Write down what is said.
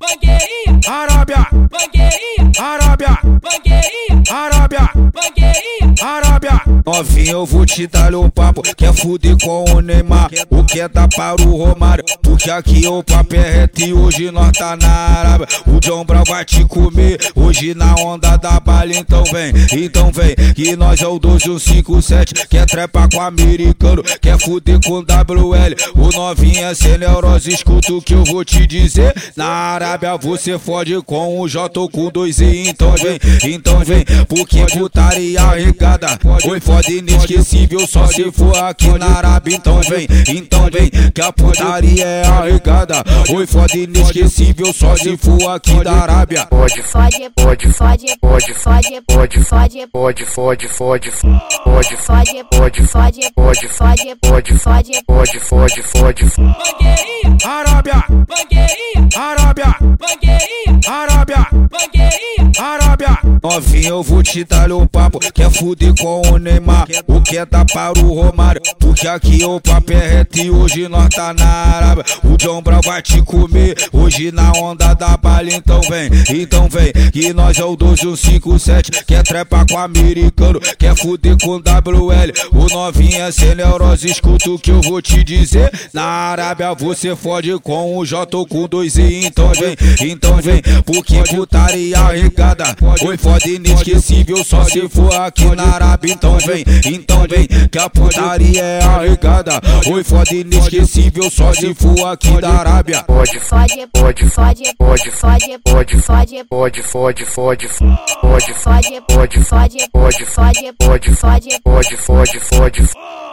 Mangueirinha, Arábia, mangueirinha, Arábia, mangueirinha, Arábia, mangueirinha. Arábia. Novinho, eu vou te dar o papo. Quer fuder com o Neymar? O que é dar para o Romário? Porque aqui o papo é reto e hoje nós tá na Arábia. O John Brown vai te comer. Hoje na onda da bala, então vem, então vem. Que nós é o 12157. Quer trepar com americano? Quer fuder com WL? O novinho é sem neurose. Escuta o que eu vou te dizer. Na Arábia você fode com o J com dois E. Então vem, então vem. Porque putaria regada. Oi, foda inesquecível. Só se for aqui na Arábia. Então vem, então vem. Que a putaria é arregada. Oi, foda inesquecível. Só se for aqui da Arábia. Pode, Fode, pode, fode, pode, fode, pode, fode, pode, fode, fode, pode, fode, pode, fode, pode, fode, pode, fode. pode, fode, fode. Arábia, Arábia, mangueirinha, Arábia. Arábia, novinho, eu vou te dar o papo. Quer fuder com o Neymar? O que é dar para o Romário? Porque aqui o papo é reto e hoje nós tá na Arábia. O John Brown vai te comer. Hoje na onda da bala, então vem, então vem. Que nós é o 12157. Quer trepar com americano? Quer fuder com WL? O novinho é sem neurose. Escuta o que eu vou te dizer. Na Arábia você fode com o J com dois E. Então vem, então vem. Porque putaria regada. Oi, foda inesquecível. Só se for aqui na Arábia. Então vem, então vem. Que a putaria é arregada. Oi, foda inesquecível. Só se for aqui da Arábia. Pode, Fode, pode, fode, pode, fode, pode, fode, pode, fode, fode, pode, fode, pode, fode, pode, fode, pode, fode, pode, pode, fode, fode.